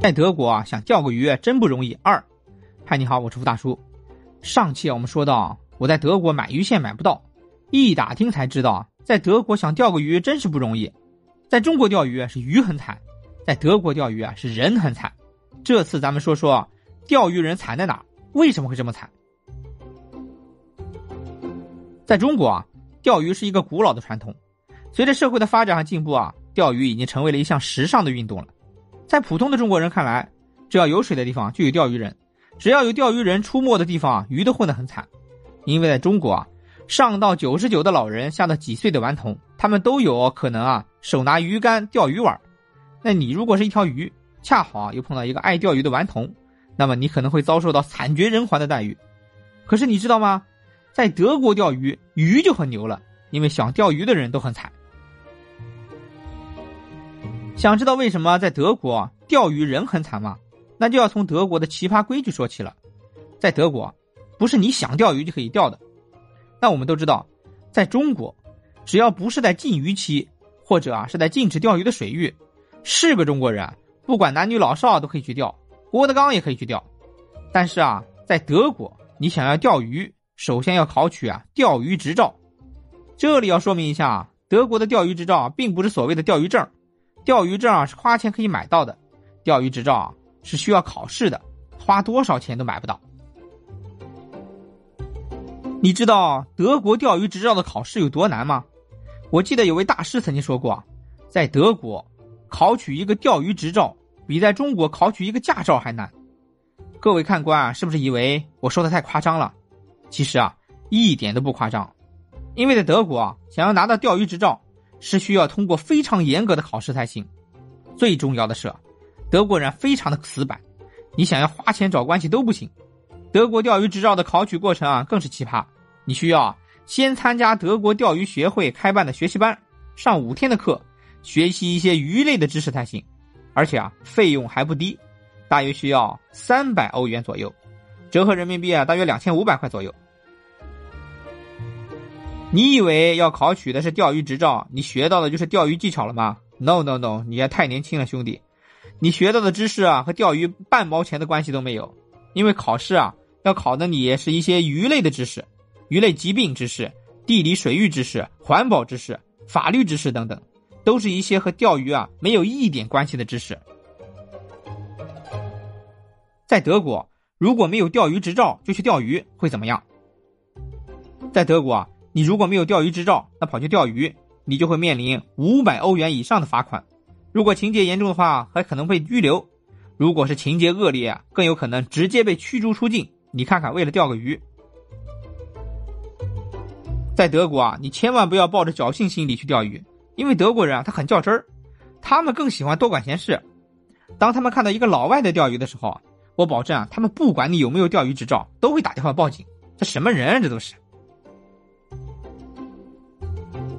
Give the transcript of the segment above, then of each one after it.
在德国啊，想钓个鱼真不容易。二，嗨，你好，我是付大叔。上期，我们说到我在德国买鱼线买不到，一打听才知道，在德国想钓个鱼真是不容易。在中国钓鱼是鱼很惨，在德国钓鱼啊是人很惨。这次咱们说说钓鱼人惨在哪，为什么会这么惨？在中国啊，钓鱼是一个古老的传统，随着社会的发展和进步啊，钓鱼已经成为了一项时尚的运动了。在普通的中国人看来，只要有水的地方就有钓鱼人，只要有钓鱼人出没的地方，鱼都混得很惨。因为在中国啊，上到九十九的老人，下到几岁的顽童，他们都有可能啊手拿鱼竿钓鱼玩。那你如果是一条鱼，恰好啊又碰到一个爱钓鱼的顽童，那么你可能会遭受到惨绝人寰的待遇。可是你知道吗？在德国钓鱼，鱼就很牛了，因为想钓鱼的人都很惨。想知道为什么在德国钓鱼人很惨吗？那就要从德国的奇葩规矩说起了。在德国，不是你想钓鱼就可以钓的。那我们都知道，在中国，只要不是在禁渔期，或者啊是在禁止钓鱼的水域，是个中国人，不管男女老少都可以去钓，郭德纲也可以去钓。但是啊，在德国，你想要钓鱼，首先要考取啊钓鱼执照。这里要说明一下，德国的钓鱼执照并不是所谓的钓鱼证。钓鱼证啊是花钱可以买到的，钓鱼执照啊是需要考试的，花多少钱都买不到。你知道德国钓鱼执照的考试有多难吗？我记得有位大师曾经说过，在德国考取一个钓鱼执照比在中国考取一个驾照还难。各位看官啊，是不是以为我说的太夸张了？其实啊，一点都不夸张，因为在德国啊，想要拿到钓鱼执照。是需要通过非常严格的考试才行。最重要的是，德国人非常的死板，你想要花钱找关系都不行。德国钓鱼执照的考取过程啊，更是奇葩。你需要先参加德国钓鱼学会开办的学习班，上五天的课，学习一些鱼类的知识才行。而且啊，费用还不低，大约需要三百欧元左右，折合人民币啊，大约两千五百块左右。你以为要考取的是钓鱼执照，你学到的就是钓鱼技巧了吗？No No No，你也太年轻了，兄弟。你学到的知识啊，和钓鱼半毛钱的关系都没有。因为考试啊，要考的你是一些鱼类的知识、鱼类疾病知识、地理水域知识、环保知识、法律知识等等，都是一些和钓鱼啊没有一点关系的知识。在德国，如果没有钓鱼执照就去钓鱼，会怎么样？在德国啊。你如果没有钓鱼执照，那跑去钓鱼，你就会面临五百欧元以上的罚款。如果情节严重的话，还可能被拘留；如果是情节恶劣啊，更有可能直接被驱逐出境。你看看，为了钓个鱼，在德国啊，你千万不要抱着侥幸心理去钓鱼，因为德国人啊，他很较真儿，他们更喜欢多管闲事。当他们看到一个老外在钓鱼的时候，我保证啊，他们不管你有没有钓鱼执照，都会打电话报警。这什么人啊，这都是。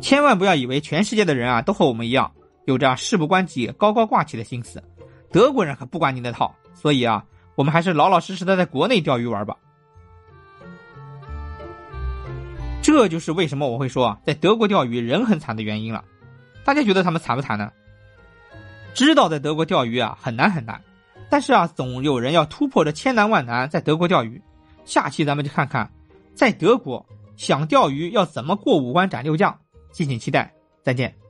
千万不要以为全世界的人啊都和我们一样，有着事不关己高高挂起的心思。德国人可不管你那套，所以啊，我们还是老老实实的在国内钓鱼玩吧。这就是为什么我会说在德国钓鱼人很惨的原因了。大家觉得他们惨不惨呢？知道在德国钓鱼啊很难很难，但是啊总有人要突破这千难万难在德国钓鱼。下期咱们就看看，在德国想钓鱼要怎么过五关斩六将。敬请期待，再见。